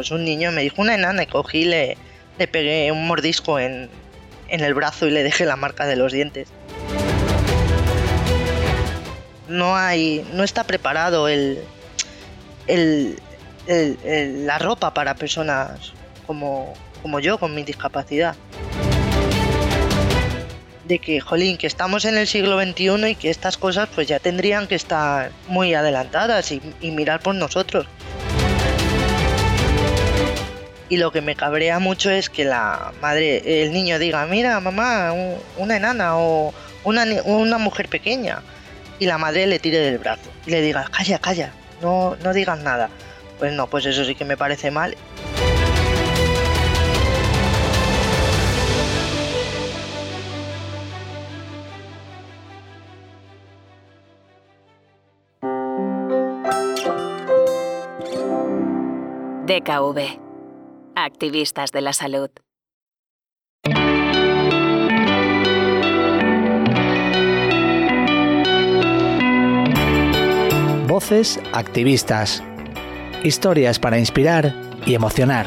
pues un niño me dijo una enana y cogí le, pegué un mordisco en, el brazo y le dejé la marca de los dientes. No hay, no está preparado el, la ropa para personas como, como yo con mi discapacidad. De que, jolín, que estamos en el siglo XXI y que estas cosas pues ya tendrían que estar muy adelantadas y mirar por nosotros. Y lo que me cabrea mucho es que la madre, el niño diga, mira mamá, un- una enana o una, una mujer pequeña. Y la madre le tire del brazo y le diga, calla, calla, no, no digas nada. Pues no, pues eso sí que me parece mal. DKV. Activistas de la salud. Voces activistas. Historias para inspirar y emocionar.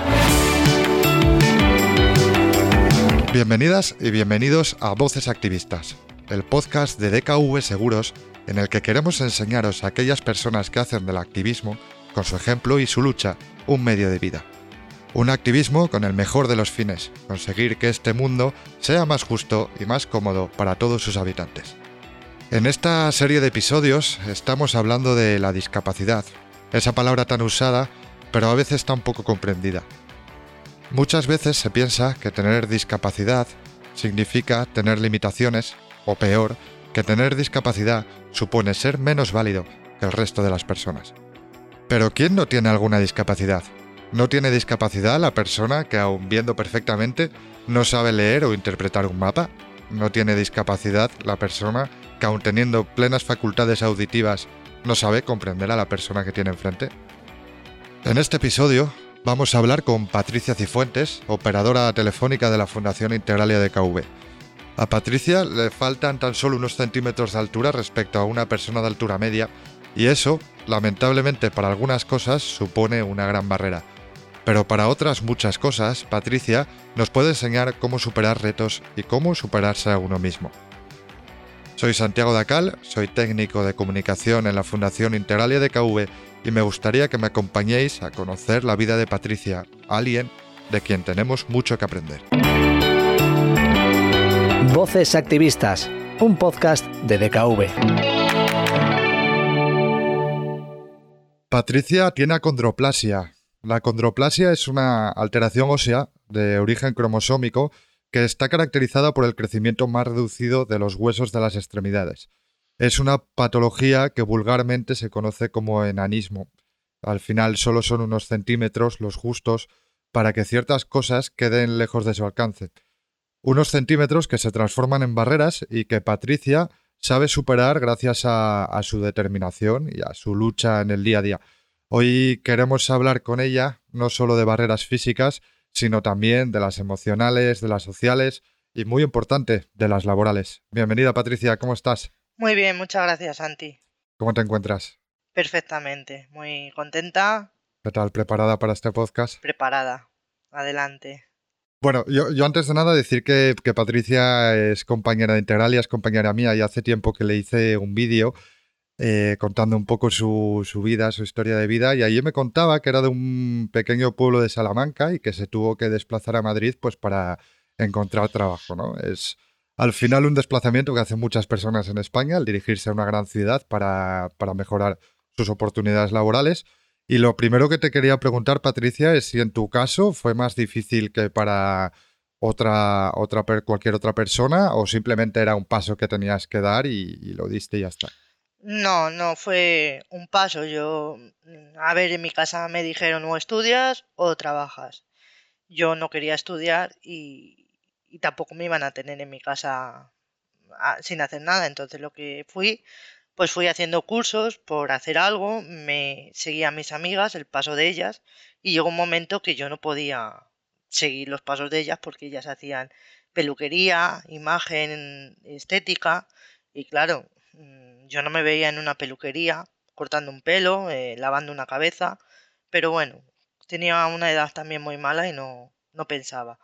Bienvenidas y bienvenidos a Voces Activistas, el podcast de DKV Seguros en el que queremos enseñaros a aquellas personas que hacen del activismo, con su ejemplo y su lucha, un medio de vida. Un activismo con el mejor de los fines, conseguir que este mundo sea más justo y más cómodo para todos sus habitantes. En esta serie de episodios estamos hablando de la discapacidad, esa palabra tan usada, pero a veces tan poco comprendida. Muchas veces se piensa que tener discapacidad significa tener limitaciones, o peor, que tener discapacidad supone ser menos válido que el resto de las personas. Pero ¿quién no tiene alguna discapacidad? ¿No tiene discapacidad la persona que aun viendo perfectamente no sabe leer o interpretar un mapa? ¿No tiene discapacidad la persona que aun teniendo plenas facultades auditivas no sabe comprender a la persona que tiene enfrente? En este episodio vamos a hablar con Patricia Cifuentes, operadora telefónica de la Fundación Integralia de KV. A Patricia le faltan tan solo unos centímetros de altura respecto a una persona de altura media, y eso, lamentablemente para algunas cosas, supone una gran barrera. Pero para otras muchas cosas, Patricia nos puede enseñar cómo superar retos y cómo superarse a uno mismo. Soy Santiago Dacal, soy técnico de comunicación en la Fundación Integralia de KV y me gustaría que me acompañéis a conocer la vida de Patricia, alguien de quien tenemos mucho que aprender. Voces activistas. Un podcast de DKV. Patricia tiene acondroplasia. La acondroplasia es una alteración ósea de origen cromosómico que está caracterizada por el crecimiento más reducido de los huesos de las extremidades. Es una patología que vulgarmente se conoce como enanismo. Al final solo son unos centímetros los justos para que ciertas cosas queden lejos de su alcance. Unos centímetros que se transforman en barreras y que Patricia sabe superar gracias a, a su determinación y a su lucha en el día a día. Hoy queremos hablar con ella no solo de barreras físicas, sino también de las emocionales, de las sociales y, muy importante, de las laborales. Bienvenida Patricia, ¿cómo estás? Muy bien, muchas gracias, Santi. ¿Cómo te encuentras? Perfectamente, muy contenta, ¿Qué tal? ¿Preparada para este podcast? preparada. Adelante. Bueno, yo, yo antes de nada decir que, que Patricia es compañera de Integralia, es compañera mía y hace tiempo que le hice un vídeo eh, contando un poco su, vida, su historia de vida y allí me contaba que era de un pequeño pueblo de Salamanca y que se tuvo que desplazar a Madrid pues para encontrar trabajo, ¿no? Es al final un desplazamiento que hacen muchas personas en España al dirigirse a una gran ciudad para, para mejorar sus oportunidades laborales. Y lo primero que te quería preguntar, Patricia, es si en tu caso fue más difícil que para otra, otra cualquier otra persona o simplemente era un paso que tenías que dar y, y lo diste y ya está. No, no fue un paso. Yo, mm, a ver, en mi casa me dijeron o estudias o trabajas. Yo no quería estudiar y, tampoco me iban a tener en mi casa ah, sin hacer nada. Entonces lo que fui, pues fui haciendo cursos por hacer algo, me seguía a mis amigas, el paso de ellas, y llegó un momento que yo no podía seguir los pasos de ellas porque ellas hacían peluquería, imagen, estética, y claro, mm, yo no me veía en una peluquería cortando un pelo, eh, lavando una cabeza, pero bueno, tenía una edad también muy mala y no, no pensaba.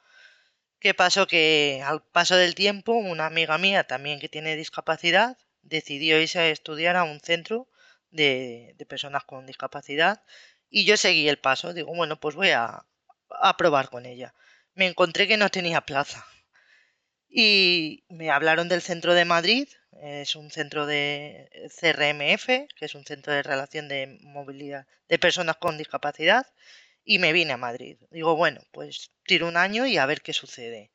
¿Qué pasó? Que al paso del tiempo, una amiga mía también que tiene discapacidad decidió irse a estudiar a un centro de, de personas con discapacidad y yo seguí el paso. Digo, bueno, pues voy a, a probar con ella. Me encontré que no tenía plaza y me hablaron del centro de Madrid, es un centro de CRMF, que es un centro de relación de movilidad de personas con discapacidad, y me vine a Madrid. Digo, bueno, pues tiro un año y a ver qué sucede.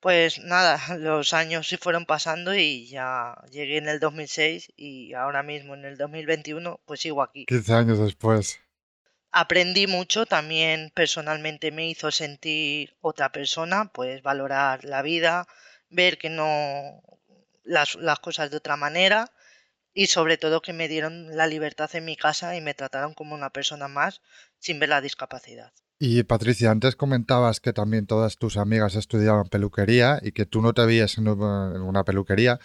Pues nada, los años se fueron pasando y ya llegué en el 2006 y ahora mismo en el 2021 pues sigo aquí. 15 años después. Aprendí mucho, también personalmente me hizo sentir otra persona, pues valorar la vida, ver que no las, las cosas de otra manera y sobre todo que me dieron la libertad en mi casa y me trataron como una persona más sin ver la discapacidad. Y Patricia, antes comentabas que también todas tus amigas estudiaban peluquería y que tú no te veías en una peluquería.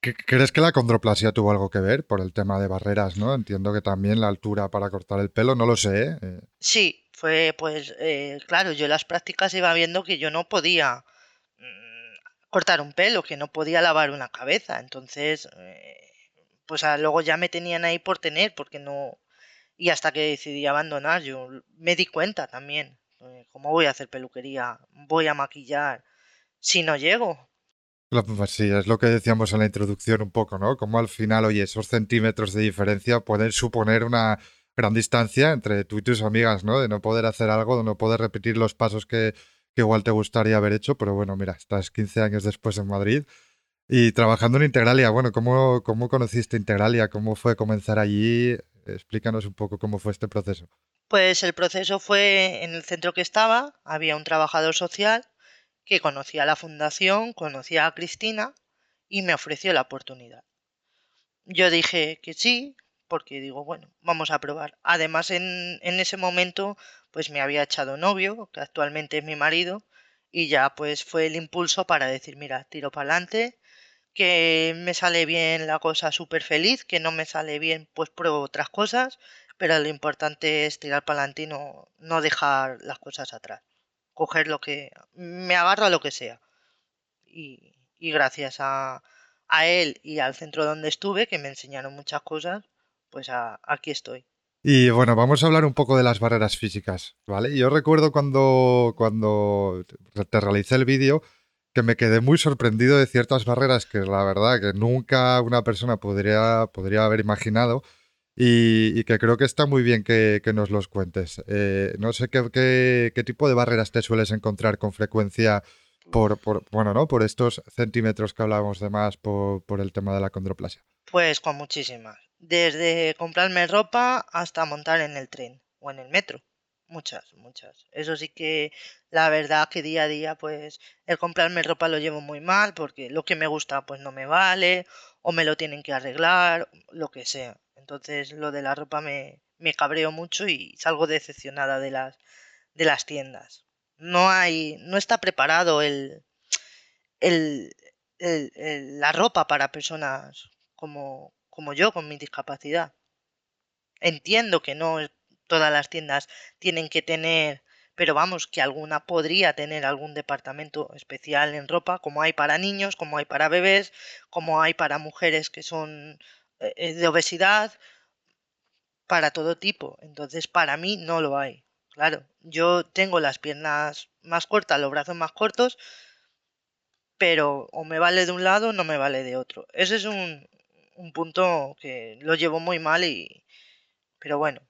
¿Crees que la condroplasia tuvo algo que ver por el tema de barreras, no? Entiendo que también la altura para cortar el pelo, no lo sé. ¿eh? Sí, fue pues eh, claro, yo en las prácticas iba viendo que yo no podía cortar un pelo, que no podía lavar una cabeza, entonces eh, pues luego ya me tenían ahí por tener, porque no, y hasta que decidí abandonar, yo me di cuenta también. Eh, ¿Cómo voy a hacer peluquería? Voy a maquillar si no llego. Pues sí, es lo que decíamos en la introducción un poco, ¿no? Como al final, oye, esos centímetros de diferencia pueden suponer una gran distancia entre tú y tus amigas, ¿no? De no poder hacer algo, de no poder repetir los pasos que, que igual te gustaría haber hecho, pero bueno, mira, estás 15 años después en Madrid y trabajando en Integralia. Bueno, ¿cómo, cómo conociste Integralia? ¿Cómo fue comenzar allí? Explícanos un poco cómo fue este proceso. Pues el proceso fue en el centro que estaba, había un trabajador social que conocía la fundación, conocía a Cristina y me ofreció la oportunidad. Yo dije que sí, porque digo, bueno, vamos a probar. Además, en, en ese momento, pues me había echado novio, que actualmente es mi marido, y ya pues fue el impulso para decir, mira, tiro para adelante, que me sale bien la cosa súper feliz, que no me sale bien, pues pruebo otras cosas, pero lo importante es tirar para adelante y no, no dejar las cosas atrás. Coger lo que. Me agarro a lo que sea. Y, y gracias a, a, él y al centro donde estuve, que me enseñaron muchas cosas, pues a, aquí estoy. Y bueno, vamos a hablar un poco de las barreras físicas, ¿vale? Yo recuerdo cuando, cuando te realicé el vídeo, que me quedé muy sorprendido de ciertas barreras que la verdad que nunca una persona podría, podría haber imaginado y, que creo que está muy bien que, nos los cuentes. Eh, no sé qué, qué, tipo de barreras te sueles encontrar con frecuencia por, por, bueno, ¿no? por estos centímetros que hablábamos de más por, por el tema de la condroplasia. Pues con muchísimas. Desde comprarme ropa hasta montar en el tren o en el metro. Muchas, muchas. Eso sí que la verdad que día a día pues el comprarme ropa lo llevo muy mal porque lo que me gusta pues no me vale o me lo tienen que arreglar, lo que sea. Entonces lo de la ropa me, me cabreo mucho y salgo decepcionada de las, de las tiendas. No hay, no está preparado el, el, el, la ropa para personas como, como yo con mi discapacidad. Entiendo que no todas las tiendas tienen que tener, pero vamos, que alguna podría tener algún departamento especial en ropa, como hay para niños, como hay para bebés, como hay para mujeres que son eh, eh, de obesidad, para todo tipo. Entonces, para mí no lo hay. Claro, yo tengo las piernas más cortas, los brazos más cortos, pero o me vale de un lado o no me vale de otro. Ese es un, un punto que lo llevo muy mal y... Pero bueno,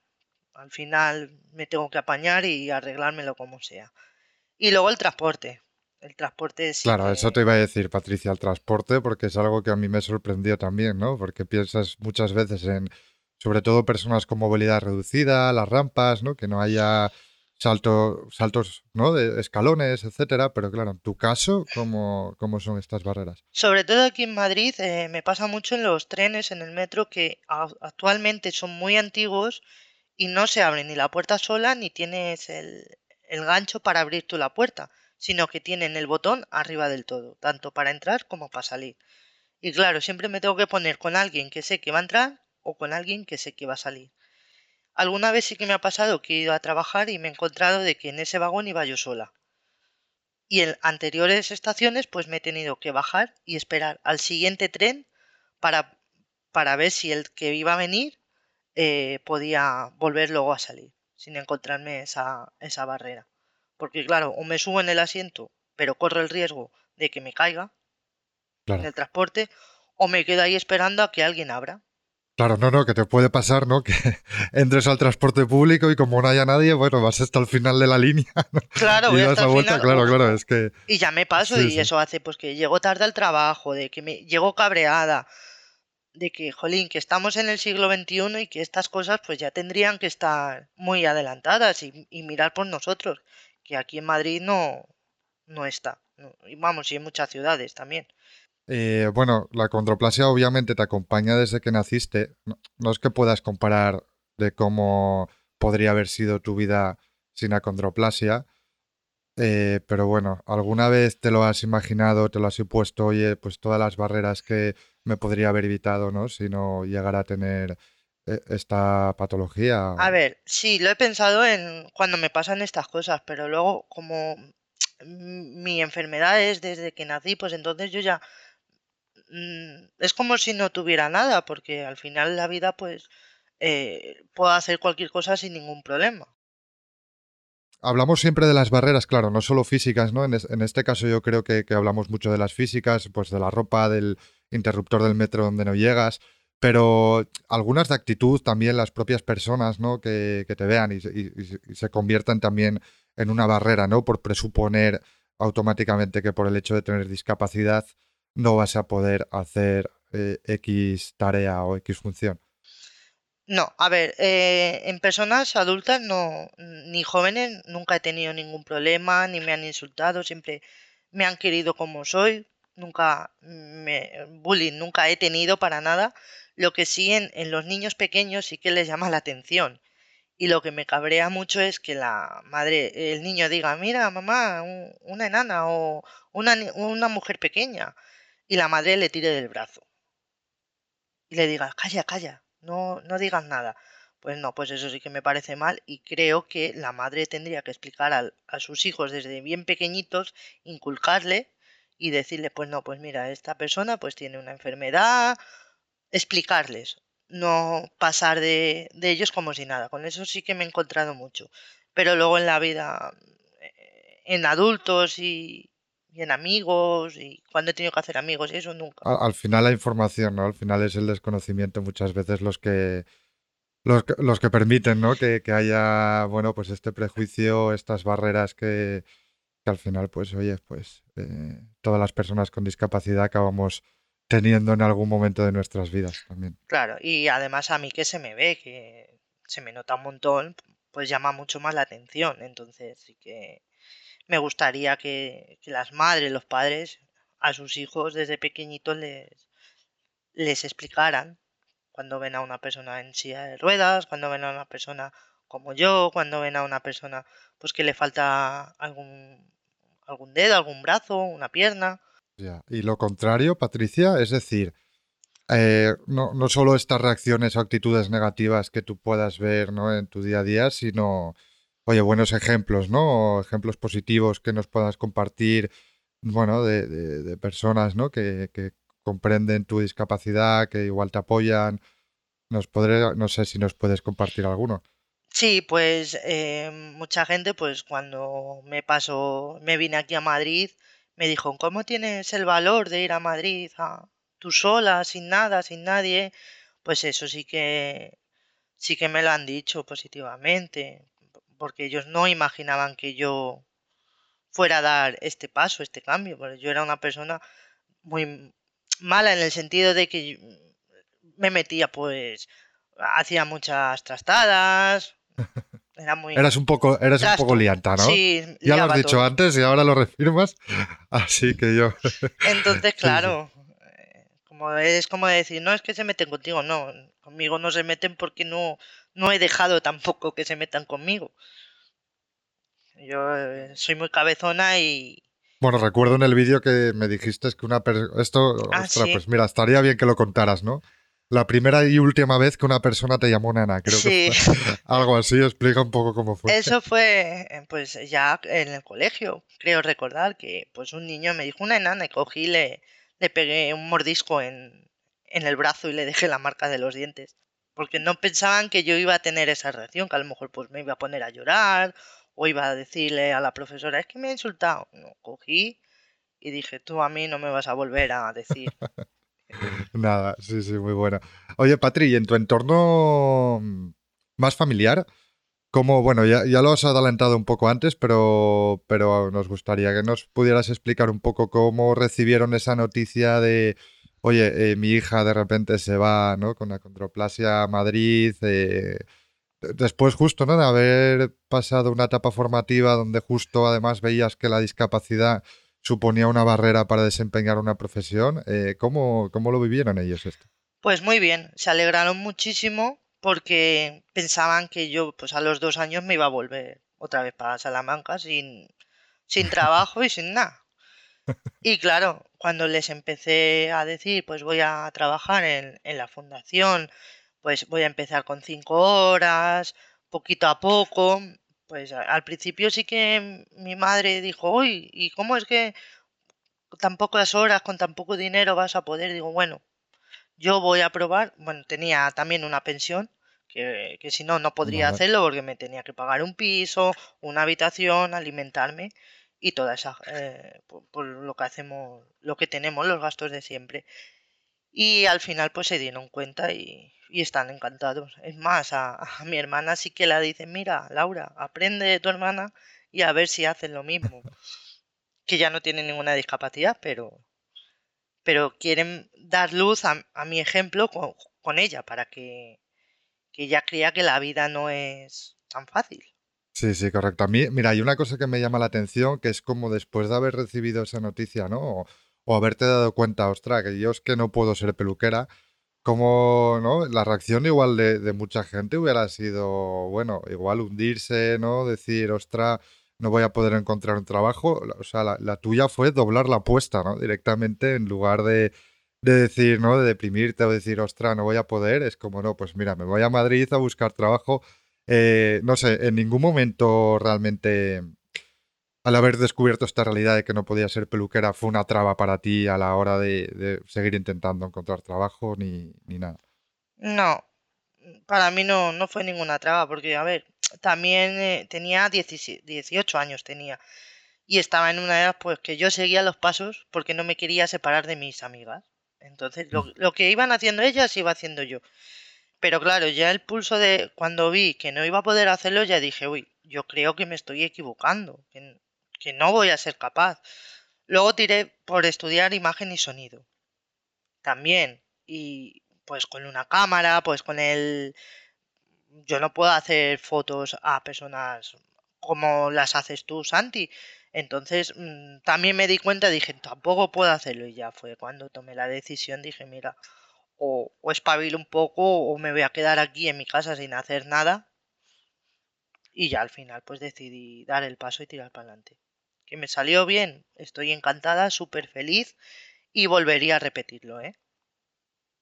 al final me tengo que apañar y arreglármelo como sea. Y luego el transporte. El transporte es... Claro, eso te iba a decir, Patricia, el transporte, porque es algo que a mí me sorprendió también, ¿no? Porque piensas muchas veces en, sobre todo, personas con movilidad reducida, las rampas, ¿no? Que no haya salto, saltos, ¿no? De escalones, etcétera. Pero claro, en tu caso, ¿cómo, cómo son estas barreras? Sobre todo aquí en Madrid, eh, me pasa mucho en los trenes, en el metro, que actualmente son muy antiguos y no se abre ni la puerta sola ni tienes el, el gancho para abrir tú la puerta, sino que tienen el botón arriba del todo, tanto para entrar como para salir. Y claro, siempre me tengo que poner con alguien que sé que va a entrar o con alguien que sé que va a salir. Alguna vez sí que me ha pasado que he ido a trabajar y me he encontrado de que en ese vagón iba yo sola. Y en anteriores estaciones pues me he tenido que bajar y esperar al siguiente tren para, para ver si el que iba a venir eh, podía volver luego a salir sin encontrarme esa, esa barrera. Porque claro, o me subo en el asiento, pero corro el riesgo de que me caiga en el transporte, o me quedo ahí esperando a que alguien abra. Claro, no, no, que te puede pasar, ¿no? Que entres al transporte público y como no haya nadie, bueno, vas hasta el final de la línea. Claro, voy hasta el final. claro, claro, es que... Y ya me paso y eso hace pues que llego tarde al trabajo, de que me llego cabreada, de que, jolín, que estamos en el siglo XXI y que estas cosas pues ya tendrían que estar muy adelantadas y, mirar por nosotros, que aquí en Madrid no, no está. Y vamos, y en muchas ciudades también. Eh, bueno, la condroplasia obviamente te acompaña desde que naciste. No, es que puedas comparar de cómo podría haber sido tu vida sin acondroplasia. Eh, pero bueno, ¿alguna vez te lo has imaginado, te lo has puesto, oye, pues todas las barreras que me podría haber evitado, ¿no? Si no llegara a tener eh, esta patología. A ver, sí, lo he pensado en cuando me pasan estas cosas, pero luego como mi enfermedad es desde que nací, pues entonces yo ya es como si no tuviera nada, porque al final la vida, pues, eh, puedo hacer cualquier cosa sin ningún problema. Hablamos siempre de las barreras, claro, no solo físicas, ¿no? En, este caso yo creo que, hablamos mucho de las físicas, pues de la ropa, del interruptor del metro donde no llegas, pero algunas de actitud también las propias personas, ¿no? Que, te vean y, y, se conviertan también en una barrera, ¿no? Por presuponer automáticamente que por el hecho de tener discapacidad no vas a poder hacer eh, X tarea o X función. No, a ver, eh, en personas adultas no, ni jóvenes nunca he tenido ningún problema, ni me han insultado, siempre me han querido como soy, nunca me, bullying nunca he tenido para nada. Lo que sí en, en los niños pequeños sí que les llama la atención. Y lo que me cabrea mucho es que la madre, el niño diga, mira, mamá, una enana o una, una mujer pequeña y la madre le tire del brazo. Y le diga, calla, calla, no, no digas nada. Pues no, pues eso sí que me parece mal y creo que la madre tendría que explicar a, sus hijos desde bien pequeñitos, inculcarle y decirle, pues no, pues mira, esta persona pues tiene una enfermedad, explicarles, no pasar de, de ellos como si nada. Con eso sí que me he encontrado mucho. Pero luego en la vida, eh, en adultos y, y en amigos y cuando he tenido que hacer amigos y eso nunca. Al, final la información, ¿no? Al final es el desconocimiento muchas veces los que los, los que permiten, ¿no? Que, haya, bueno, pues este prejuicio, estas barreras que, al final, pues, oye, pues eh, todas las personas con discapacidad acabamos teniendo en algún momento de nuestras vidas también. Claro, y además a mí que se me ve, que se me nota un montón, pues llama mucho más la atención, entonces sí que me gustaría que, las madres, los padres, a sus hijos desde pequeñitos les, les explicaran cuando ven a una persona en silla de ruedas, cuando ven a una persona como yo, cuando ven a una persona pues que le falta algún, algún dedo, algún brazo, una pierna. Y lo contrario, Patricia, es decir, eh, no, no, solo estas reacciones o actitudes negativas que tú puedas ver ¿no? en tu día a día, sino oye, buenos ejemplos, ¿no? ejemplos positivos que nos puedas compartir, bueno, de, personas, ¿no? Que, comprenden tu discapacidad, que igual te apoyan. Nos podré, no sé si nos puedes compartir alguno. Sí, pues eh, mucha gente, pues cuando me pasó, me vine aquí a Madrid, me dijo, ¿cómo tienes el valor de ir a Madrid tú sola, sin nada, sin nadie? Pues eso sí que sí que me lo han dicho positivamente porque ellos no imaginaban que yo fuera a dar este paso, este cambio, porque yo era una persona muy mala en el sentido de que me metía pues hacía muchas trastadas era muy eras un poco eras un poco lianta no sí ya lo has dicho antes y ahora lo refirmas así que yo entonces claro eh, como es como decir no es que se meten contigo no conmigo no se meten porque no no he dejado tampoco que se metan conmigo. Yo eh, soy muy cabezona y... Bueno, recuerdo en el vídeo que me dijiste que una persona... Esto, ah, pues mira, estaría bien que lo contaras, ¿no? La primera y última vez que una persona te llamó nana, creo que fue. Algo así, explica un poco cómo fue. Eso fue, pues ya en el colegio. Creo recordar que pues un niño me dijo una enana y cogí y le, le pegué un mordisco en, en el brazo y le dejé la marca de los dientes. Porque no pensaban que yo iba a tener esa reacción, que a lo mejor pues me iba a poner a llorar o iba a decirle a la profesora, es que me ha insultado. No, cogí y dije, tú a mí no me vas a volver a decir. Nada, sí, sí, muy buena. Oye, Patri, en tu entorno más familiar, como, bueno, ya, ya, lo has adelantado un poco antes, pero, pero nos gustaría que nos pudieras explicar un poco cómo recibieron esa noticia de, oye, eh, mi hija de repente se va, ¿no? Con la controplasia a Madrid. Eh, después justo, ¿no? De haber pasado una etapa formativa donde justo además veías que la discapacidad suponía una barrera para desempeñar una profesión. Eh, ¿cómo, ¿Cómo lo vivieron ellos esto? Pues muy bien, se alegraron muchísimo porque pensaban que yo pues a los dos años me iba a volver otra vez para Salamanca sin, sin trabajo y sin nada. Y claro, cuando les empecé a decir, pues voy a trabajar en, en la fundación, pues voy a empezar con cinco horas, poquito a poco, pues al principio sí que mi madre dijo, uy, ¿y cómo es que tan pocas horas, con tan poco dinero vas a poder? Digo, bueno, yo voy a probar. Bueno, tenía también una pensión, que, que si no, no podría hacerlo porque me tenía que pagar un piso, una habitación, alimentarme y toda esa, eh, por, lo que hacemos, lo que tenemos, los gastos de siempre. Y al final pues se dieron cuenta y, y están encantados. Es más, a, mi hermana sí que la dice, mira, Laura, aprende de tu hermana y a ver si hacen lo mismo. que ya no tiene ninguna discapacidad, pero, pero quieren dar luz a, mi ejemplo con, ella para que, que ella crea que la vida no es tan fácil. Sí, sí, correcto. A mí, mira, hay una cosa que me llama la atención, que es como después de haber recibido esa noticia, ¿no? O, o haberte dado cuenta, ostras, que yo es que no puedo ser peluquera, como, ¿no? La reacción igual de, mucha gente hubiera sido, bueno, igual hundirse, ¿no? Decir, ostra, no voy a poder encontrar un trabajo. O sea, la, tuya fue doblar la apuesta, ¿no? Directamente, en lugar de, decir, ¿no? De deprimirte o decir, ostra, no voy a poder. Es como, no, pues mira, me voy a Madrid a buscar trabajo. Eh, no sé, en ningún momento realmente al haber descubierto esta realidad de que no podía ser peluquera, fue una traba para ti a la hora de, seguir intentando encontrar trabajo ni, nada? No, para mí no, no fue ninguna traba, porque, a ver, también eh, tenía 18 años, tenía, y estaba en una edad pues que yo seguía los pasos porque no me quería separar de mis amigas. Entonces, lo, mm. lo que iban haciendo ellas, iba haciendo yo. Pero claro, ya el pulso de cuando vi que no iba a poder hacerlo, ya dije, uy, yo creo que me estoy equivocando, que no voy a ser capaz. Luego tiré por estudiar imagen y sonido. También. Y pues con una cámara, pues con el... Yo no puedo hacer fotos a personas como las haces tú, Santi. Entonces mm, también me di cuenta, dije, tampoco puedo hacerlo. Y ya fue cuando tomé la decisión, dije, mira, o, o espabilo un poco o me voy a quedar aquí en mi casa sin hacer nada. Y ya al final pues decidí dar el paso y tirar para adelante que me salió bien, estoy encantada, súper feliz y volvería a repetirlo, ¿eh?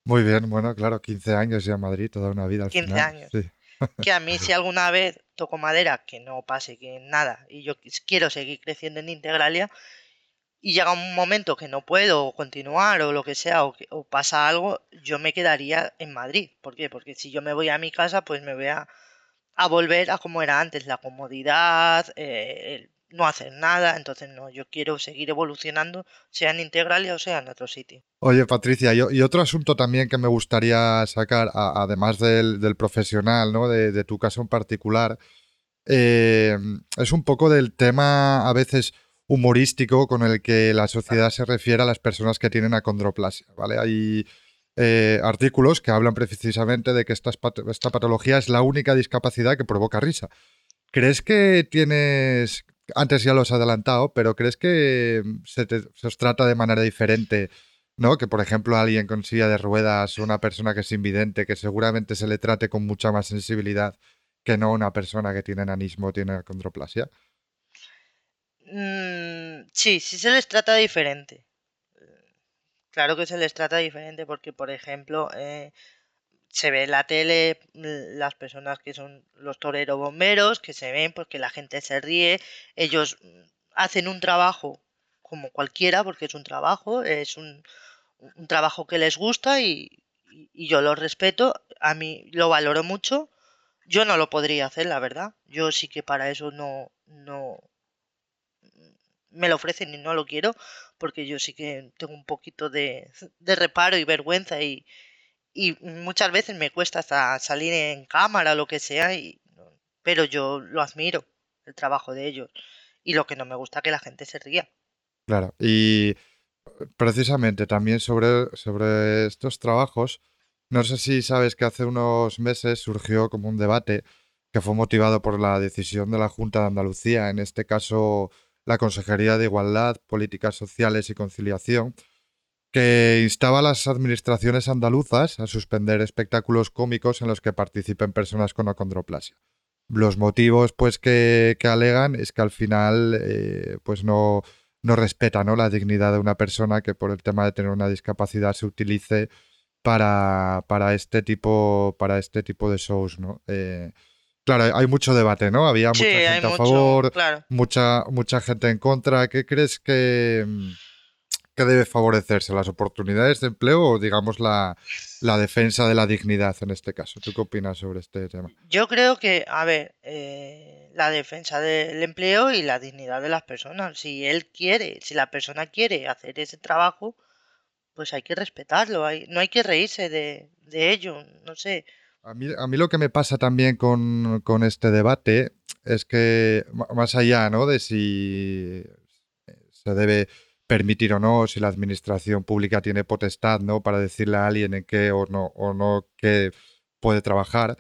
Muy bien, bueno, claro, 15 años ya en Madrid, toda una vida al 15 años. Que a mí si alguna vez toco madera, que no pase, que nada, y yo quiero seguir creciendo en Integralia, y llega un momento que no puedo continuar o lo que sea, o, pasa algo, yo me quedaría en Madrid. ¿Por qué? Porque si yo me voy a mi casa, pues me voy a, volver a como era antes, la comodidad, eh, no hacer nada, entonces no, yo quiero seguir evolucionando, sea en o sea en otro sitio. Oye, Patricia, y, otro asunto también que me gustaría sacar, además del, profesional, ¿no? De, tu caso en particular, eh, es un poco del tema a veces humorístico con el que la sociedad se refiere a las personas que tienen acondroplasia, ¿vale? Hay eh, artículos que hablan precisamente de que esta, esta patología es la única discapacidad que provoca risa. ¿Crees que tienes antes ya lo has adelantado, pero ¿crees que mm, se, os trata de manera diferente? ¿no? Que por ejemplo alguien con silla de ruedas, una persona que es invidente, que seguramente se le trate con mucha más sensibilidad que no una persona que tiene enanismo o tiene acondroplasia. Mm, sí, sí se les trata diferente. Claro que se les trata diferente porque, por ejemplo, eh, se ve en la tele mm, las personas que son los toreros bomberos, que se ven porque la gente se ríe, ellos mm, hacen un trabajo como cualquiera, porque es un trabajo, es un, trabajo que les gusta y, y yo lo respeto, a mí lo valoro mucho. Yo no lo podría hacer, la verdad. Yo sí que para eso no, no me lo ofrecen y no lo quiero, porque yo sí que tengo un poquito de, reparo y vergüenza y, muchas veces me cuesta hasta salir en cámara o lo que sea, y, pero yo lo admiro, el trabajo de ellos. Y lo que no me gusta que la gente se ría. Claro, y precisamente también sobre, sobre estos trabajos, no sé si sabes que hace unos meses surgió como un debate que fue motivado por la decisión de la Junta de Andalucía, en este caso la Consejería de Igualdad, Políticas Sociales y Conciliación, que instaba a las administraciones andaluzas a suspender espectáculos cómicos en los que participen personas con acondroplasia. Los motivos pues, que, alegan es que al final eh, pues no, no respeta ¿no? la dignidad de una persona que por el tema de tener una discapacidad se utilice para, para, este, tipo, para este tipo de shows. ¿no? Eh, Claro, hay mucho debate, ¿no? Había mucha gente a favor, mucha, mucha gente en contra. ¿Qué crees que, mm, que, debe favorecerse? ¿Las oportunidades de empleo o, digamos, la, la, defensa de la dignidad en este caso? ¿Tú qué opinas sobre este tema? Yo creo que, a ver, eh, la defensa del empleo y la dignidad de las personas. Si él quiere, si la persona quiere hacer ese trabajo, pues hay que respetarlo. Hay, no hay que reírse de, de ello, no sé. A mí, a mí, lo que me pasa también con, este debate es que, más allá ¿no? de si se debe permitir o no, si la administración pública tiene potestad ¿no? para decirle a alguien en qué o no, o no qué puede trabajar,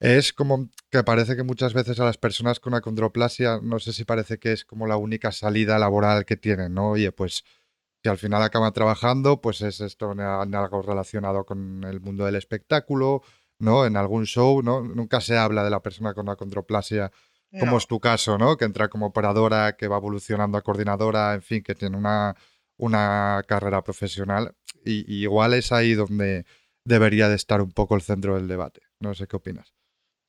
es como que parece que muchas veces a las personas con acondroplasia, no sé si parece que es como la única salida laboral que tienen, ¿no? Oye, pues si al final acaban trabajando, pues es esto en algo relacionado con el mundo del espectáculo ¿no? En algún show, ¿no? Nunca se habla de la persona con la condroplasia, como es tu caso, ¿no? Que entra como operadora, que va evolucionando a coordinadora, en fin, que tiene una, una carrera profesional. Y, igual es ahí donde debería de estar un poco el centro del debate. No sé qué opinas.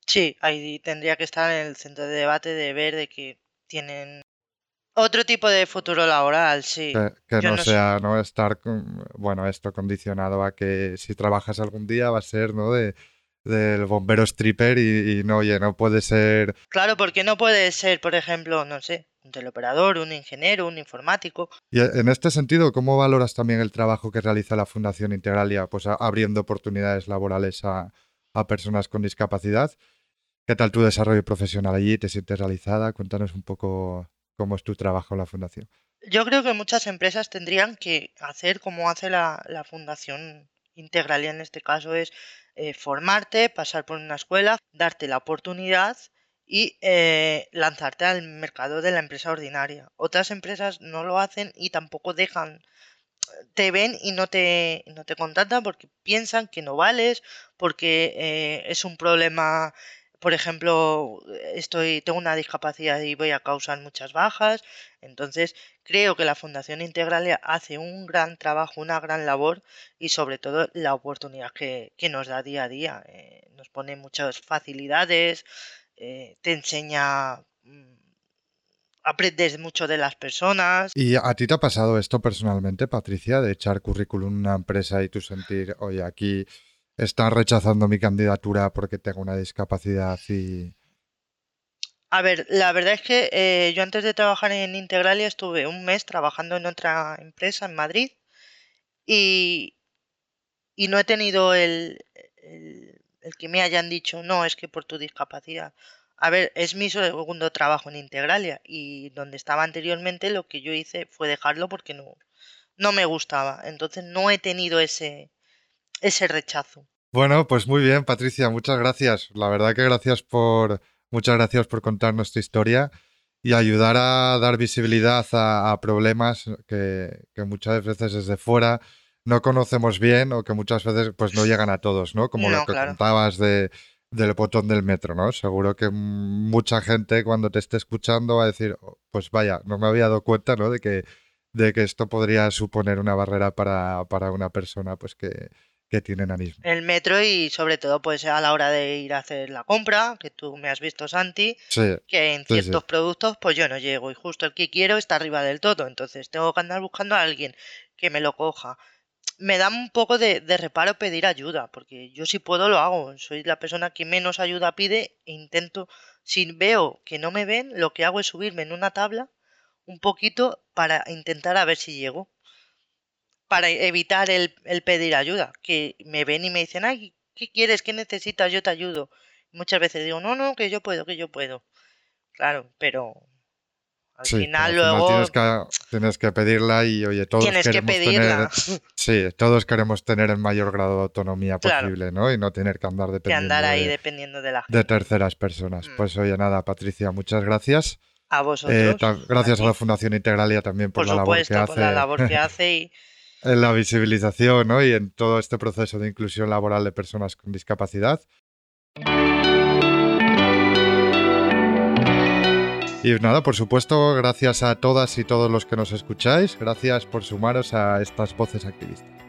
Sí, ahí tendría que estar en el centro de debate de ver de que tienen otro tipo de futuro laboral, sí. Que, no, sea no estar, bueno, esto condicionado a que si trabajas algún día va a ser, ¿no? De del bombero stripper y, no, oye, no puede ser... Claro, porque no puede ser, por ejemplo, no sé, un teleoperador, un ingeniero, un informático. Y en este sentido, ¿cómo valoras también el trabajo que realiza la Fundación Integralia, pues abriendo oportunidades laborales a, a personas con discapacidad? ¿Qué tal tu desarrollo profesional allí? ¿Te sientes realizada? Cuéntanos un poco cómo es tu trabajo en la Fundación. Yo creo que muchas empresas tendrían que hacer como hace la, la Fundación Integralia en este caso, es eh, formarte, pasar por una escuela, darte la oportunidad y eh, lanzarte al mercado de la empresa ordinaria. Otras empresas no lo hacen y tampoco dejan, te ven y no te, no te contratan porque piensan que no vales, porque eh, es un problema por ejemplo, estoy, tengo una discapacidad y voy a causar muchas bajas. Entonces, creo que la Fundación Integral hace un gran trabajo, una gran labor y sobre todo la oportunidad que, nos da día a día. Eh, nos pone muchas facilidades, eh, te enseña mm, aprendes mucho de las personas. ¿Y a ti te ha pasado esto personalmente, Patricia, de echar currículum en una empresa y tú sentir, oye, aquí están rechazando mi candidatura porque tengo una discapacidad y... A ver, la verdad es que eh, yo antes de trabajar en Integralia estuve un mes trabajando en otra empresa en Madrid y, y no he tenido el, el, que me hayan dicho, no, es que por tu discapacidad. A ver, es mi segundo trabajo en Integralia y donde estaba anteriormente lo que yo hice fue dejarlo porque no, no me gustaba. Entonces no he tenido ese, ese rechazo. Bueno, pues muy bien, Patricia, muchas gracias. La verdad que gracias por, muchas gracias por contarnos tu historia y ayudar a dar visibilidad a, problemas que, muchas veces desde fuera no conocemos bien o que muchas veces pues no llegan a todos, ¿no? Como lo que contabas de, del botón del metro, ¿no? Seguro que mucha gente cuando te esté escuchando va a decir, oh, pues vaya, no me había dado cuenta, ¿no? De que, de que esto podría suponer una barrera para, para una persona pues que, que enanismo. El metro y sobre todo pues a la hora de ir a hacer la compra, que tú me has visto Santi, Sí, que en Sí, sí. ciertos productos pues yo no llego y justo el que quiero está arriba del todo, entonces tengo que andar buscando a alguien que me lo coja. Me da un poco de, de reparo pedir ayuda, porque yo si puedo lo hago, soy la persona que menos ayuda pide e intento, si veo que no me ven, lo que hago es subirme en una tabla un poquito para intentar a ver si llego, para evitar el, el pedir ayuda, que me ven y me dicen, ay, ¿qué quieres? ¿Qué necesitas? Yo te ayudo. Muchas veces digo, no, no, que yo puedo, que yo puedo. Claro, pero al sí, pero final al luego tienes que, tienes que pedirla y oye, todos tienes que queremos pedirla. tener, sí, todos queremos tener el mayor grado de autonomía Claro. posible, ¿no? Y no tener que andar que dependiendo andar ahí de, dependiendo de la gente. de terceras personas. Mm. Pues oye, nada, Patricia, muchas gracias. A vosotros. Eh, gracias a, ti, la Fundación Integralia también por, por la labor supuesto, que por hace la labor que hace y en la visibilización ¿no? y en todo este proceso de inclusión laboral de personas con discapacidad. Y nada, por supuesto, gracias a todas y todos los que nos escucháis. Gracias por sumaros a estas voces activistas.